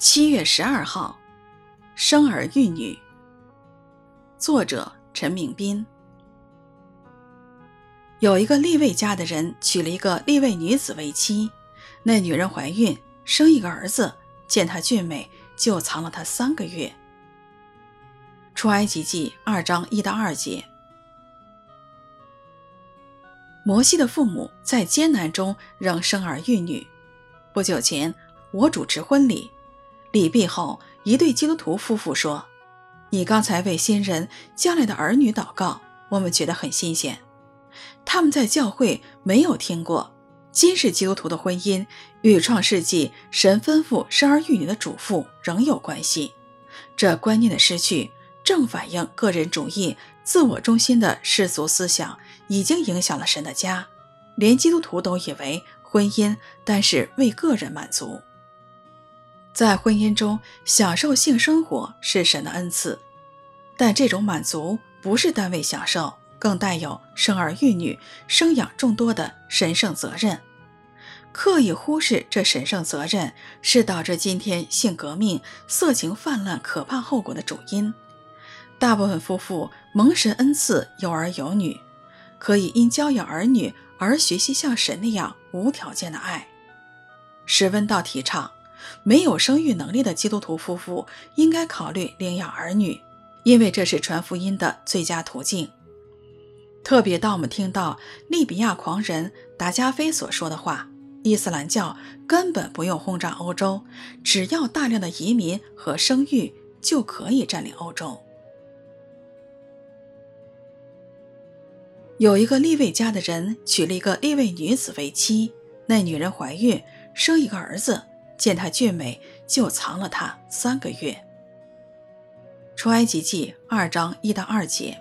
七月十二号，生儿育女。作者陈明斌。有一个立位家的人娶了一个立位女子为妻，那女人怀孕，生一个儿子，见他俊美，就藏了他三个月。出埃及记二章一到二节。摩西的父母在艰难中仍生儿育女。不久前，我主持婚礼。礼毕后，一对基督徒夫妇说：“你刚才为新人将来的儿女祷告，我们觉得很新鲜。他们在教会没有听过，今世基督徒的婚姻与创世纪神吩咐生儿育女的嘱咐仍有关系。这观念的失去，正反映个人主义、自我中心的世俗思想已经影响了神的家，连基督徒都以为婚姻单是为个人满足。”在婚姻中享受性生活是神的恩赐，但这种满足不是单为享受，更带有生儿育女、生养众多的神圣责任。刻意忽视这神圣责任，是导致今天性革命、色情泛滥可怕后果的主因。大部分夫妇蒙神恩赐有儿有女，可以因教养儿女而学习像神那样无条件的爱。史温道提倡。没有生育能力的基督徒夫妇应该考虑领养儿女，因为这是传福音的最佳途径。特别当我们听到利比亚狂人达加菲所说的话：“伊斯兰教根本不用轰炸欧洲，只要大量的移民和生育就可以占领欧洲。”有一个利未家的人娶了一个利未女子为妻，那女人怀孕，生一个儿子。见她俊美，就藏了她三个月。出埃及记二章一到二节。